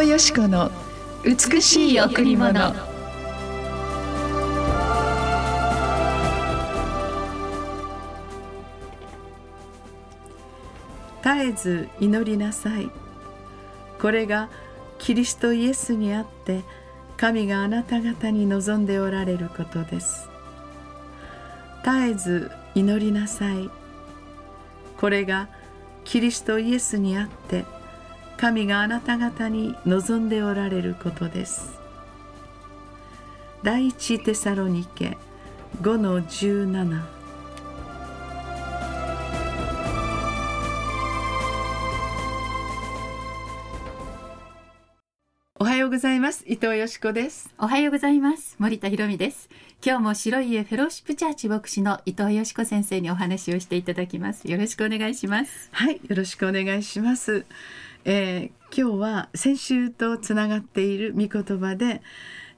藤よし子の美しい贈り物。絶えず祈りなさい。これがキリストイエスにあって神があなた方に望んでおられることです。絶えず祈りなさい。これがキリストイエスにあって神があなた方に望んでおられることです。第一テサロニケ5の17おはようございます。伊藤よしこです。おはようございます。森田博美です。今日も白い家フェローシップチャーチ牧師の伊藤よしこ先生にお話をしていただきます。よろしくお願いします。はいよろしくお願いしますえー、今日は先週とつながっている御言葉で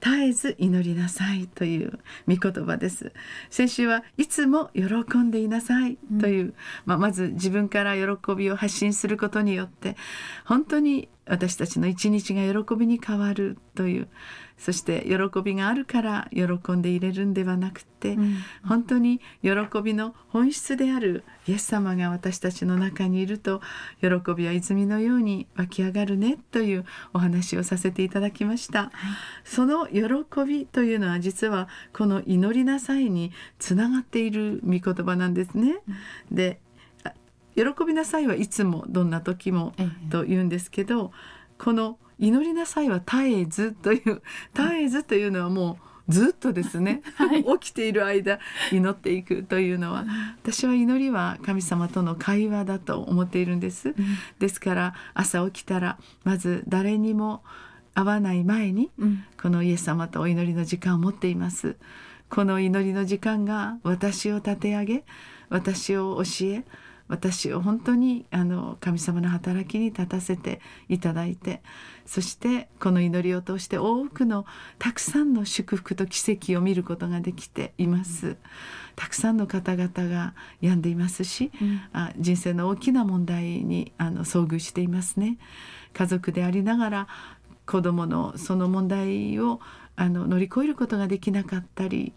絶えず祈りなさいという御言葉です。先週はいつも喜んでいなさいという、うん、まあ、まず自分から喜びを発信することによって本当に私たちの一日が喜びに変わるというそして喜びがあるから喜んでいれるんではなくて、うん、本当に喜びの本質であるイエス様が私たちの中にいると喜びは泉のように湧き上がるねというお話をさせていただきました、はい、その喜びというのは実はこの祈りなさいにつながっている御言葉なんですね、うん、で喜びなさいはいつもどんな時もと言うんですけど、この祈りなさいは絶えずという絶えずというのはもうずっとですね、はい、起きている間祈っていくというのは。私は祈りは神様との会話だと思っているんです、うん、ですから朝起きたらまず誰にも会わない前に、このイエス様とお祈りの時間を持っています。この祈りの時間が私を立て上げ私を教え私を本当にあの神様の働きに立たせていただいてそしてこの祈りを通して多くのたくさんの祝福と奇跡を見ることができています。たくさんの方々が病んでいますし、うん、あ人生の大きな問題にあの遭遇していますね。家族でありながら子どものその問題をあの乗り越えることができなかったり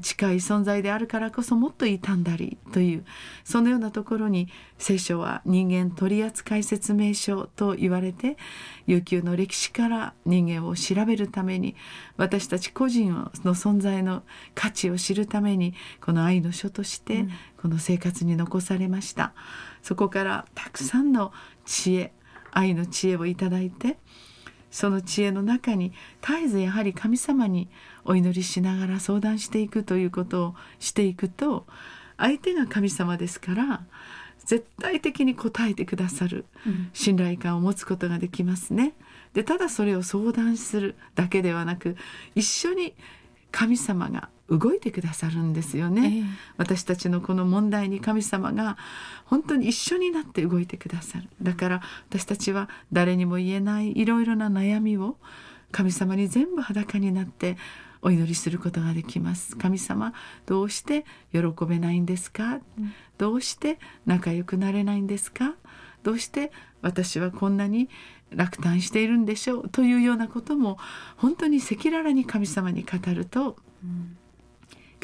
近い存在であるからこそもっと傷んだりというそのようなところに聖書は人間取扱説明書と言われて悠久の歴史から人間を調べるために私たち個人の存在の価値を知るためにこの愛の書としてこの生活に残されました。そこからたくさんの知恵愛の知恵をいただいてその知恵の中に絶えずやはり神様にお祈りしながら相談していくということをしていくと相手が神様ですから絶対的に答えてくださる信頼感を持つことができますね。でただそれを相談するだけではなく一緒に神様が動いてくださるんですよね、えー、私たちのこの問題に神様が本当に一緒になって動いてくださる。だから私たちは誰にも言えないいろいろな悩みを神様に全部裸になってお祈りすることができます。神様どうして喜べないんですか、うん、どうして仲良くなれないんですか？どうして私はこんなに落胆しているんでしょうというようなことも本当に赤裸々に神様に語ると、うん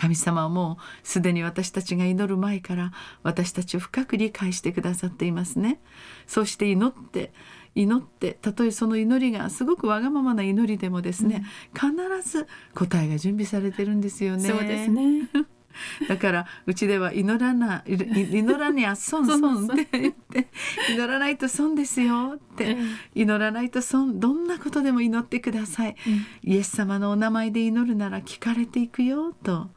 神様はもうすでに私たちが祈る前から私たちを深く理解してくださっていますね。そして祈って祈ってたとえその祈りがすごくわがままな祈りでもですね、うん、必ず答えが準備されてるんですよね。そうですね だからうちでは祈らな祈らにゃ損損って言って祈らないと損ですよって祈らないと損どんなことでも祈ってください、イエス様のお名前で祈るなら聞かれていくよと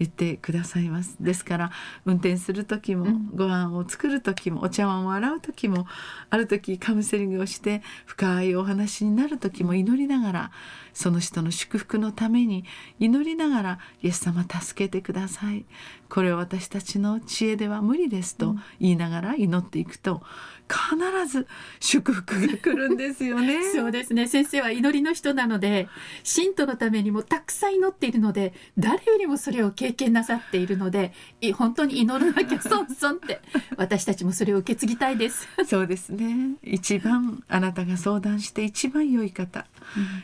言ってくださいます。ですから運転する時も、ご飯を作る時もお茶碗を洗う時もある時カウンセリングをして深いお話になる時も祈りながらその人の祝福のために祈りながら「イエス様助けてください」これは私たちの知恵では無理ですと言いながら祈っていくと必ず祝福が来るんですよね。そうですね。先生は祈りの人なので信徒のためにもたくさん祈っているので誰よりもそれを経験なさっているのでい本当に祈らなきゃ損損って私たちもそれを受け継ぎたいです。そうですね。一番あなたが相談して一番良い方、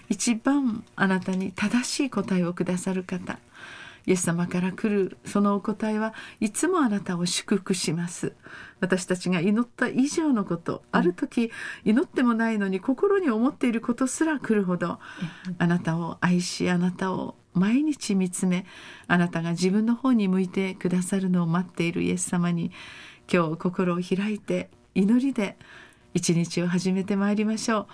一番あなたに正しい答えをくださる方。イエス様から来るそのお答えはいつもあなたを祝福します。私たちが祈った以上のことある時祈ってもないのに心に思っていることすら来るほどあなたを愛しあなたを毎日見つめあなたが自分の方に向いてくださるのを待っているイエス様に今日心を開いて祈りで一日を始めてまいりましょう。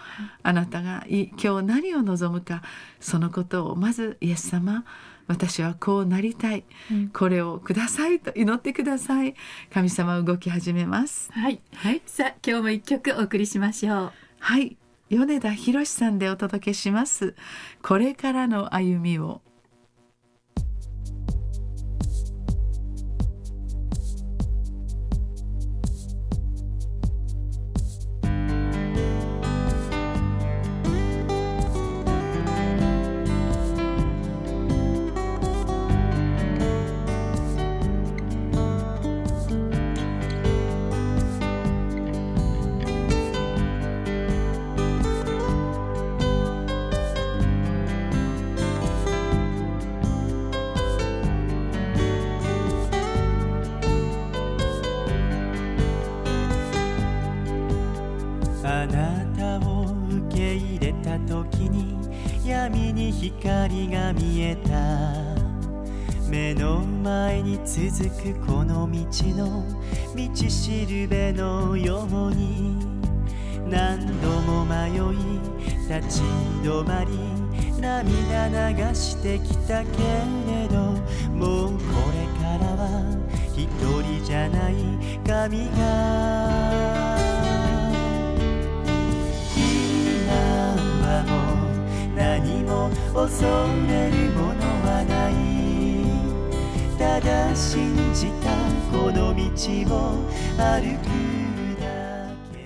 あなたがい今日何を望むかそのことをまずイエス様私はこうなりたい、うん。これをくださいと祈ってください。神様は動き始めます。はい、はい、さあ今日も一曲お送りしましょう。はい。米田博さんでお届けします。これからの歩みを光が見えた。目の前に続くこの道の道しるべのように何度も迷い立ち止まり涙流してきたけれどもうこれからは一人じゃない神が。だ信じたこの道を歩くだけ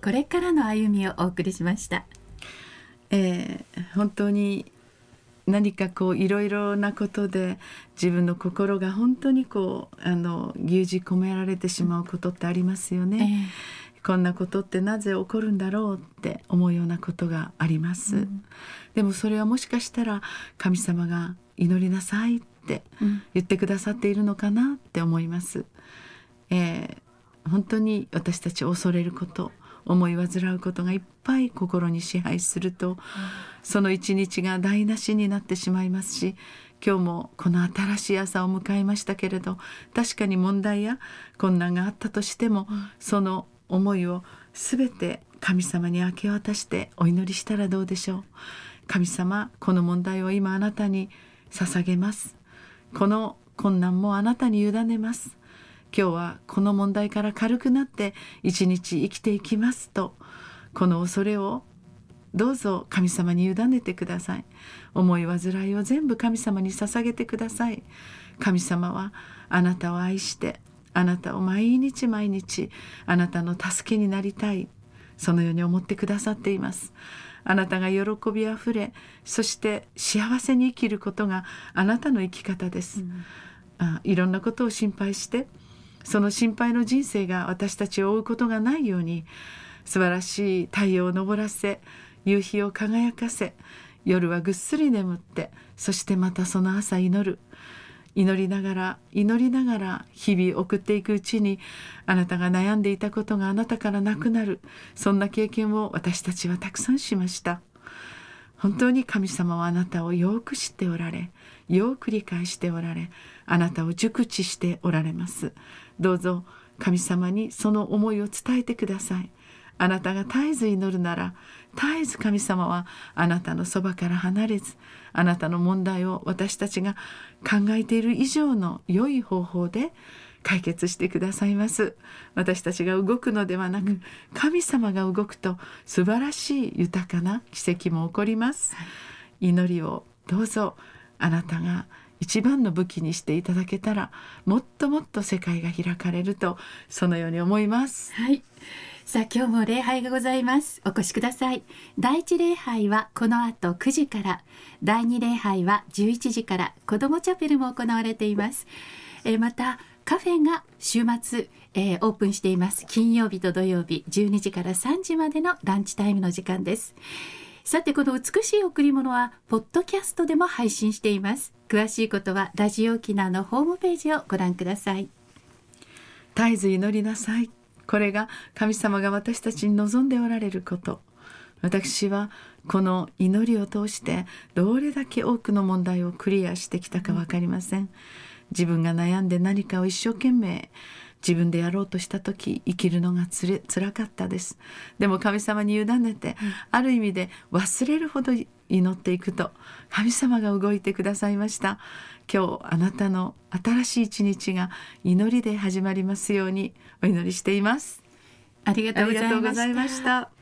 これからの歩みをお送りしました。えー本当に何かこういろいろなことで自分の心が本当にこうあの牛耳込められてしまうことってありますよね。こんなことってなぜ起こるんだろうって思うようなことがあります、でもそれはもしかしたら神様が祈りなさいってうん。言ってくださっているのかなって思います、えー本当に私たち恐れること思い煩うことがいっぱい心に支配すると、その一日が台無しになってしまいますし今日もこの新しい朝を迎えましたけれど確かに問題や困難があったとしても、その思いを全て神様に明け渡してお祈りしたらどうでしょう。神様この問題を今あなたに捧げます。この困難もあなたに委ねます。今日はこの問題から軽くなって一日生きていきますとこの恐れをどうぞ神様に委ねてください。思い煩いを全部神様に捧げてください。神様はあなたを愛してあなたを毎日毎日あなたの助けになりたい。そのように思ってくださっています。あなたが喜びあふれそして幸せに生きることがあなたの生き方です、あいろんなことを心配してその心配の人生が私たちを追うことがないように素晴らしい太陽を昇らせ夕日を輝かせ夜はぐっすり眠ってそしてまたその朝祈る祈りながら祈りながら日々送っていくうちにあなたが悩んでいたことがあなたからなくなる。そんな経験を私たちはたくさんしました。本当に神様はあなたをよく知っておられよく理解しておられあなたを熟知しておられます。どうぞ神様にその思いを伝えてください。あなたが絶えず祈るなら絶えず神様はあなたのそばから離れずあなたの問題を私たちが考えている以上の良い方法で解決してくださいます。私たちが動くのではなく神様が動くと素晴らしい豊かな奇跡も起こります。祈りをどうぞ。あなたが一番の武器にしていただけたらもっともっと世界が開かれるとそのように思います。はい。さあ今日も礼拝がございます。お越しください。第一礼拝はこの後9時から、第二礼拝は11時から子どもチャペルも行われています。えまたカフェが週末、えーオープンしています。金曜日と土曜日12時から3時までのランチタイムの時間です。さてこの美しい贈り物はポッドキャストでも配信しています。詳しいことはラジオ沖縄のホームページをご覧ください。絶えず祈りなさいこれが神様が私たちに望んでおられること。私はこの祈りを通してどれだけ多くの問題をクリアしてきたか分かりません。自分が悩んで何かを一生懸命自分でやろうとした時生きるのがつれ辛かったです。でも神様に委ねて、ある意味で忘れるほど祈っていくと神様が動いてくださいました。今日あなたの新しい一日が祈りで始まりますようにお祈りしています。ありがとうございました。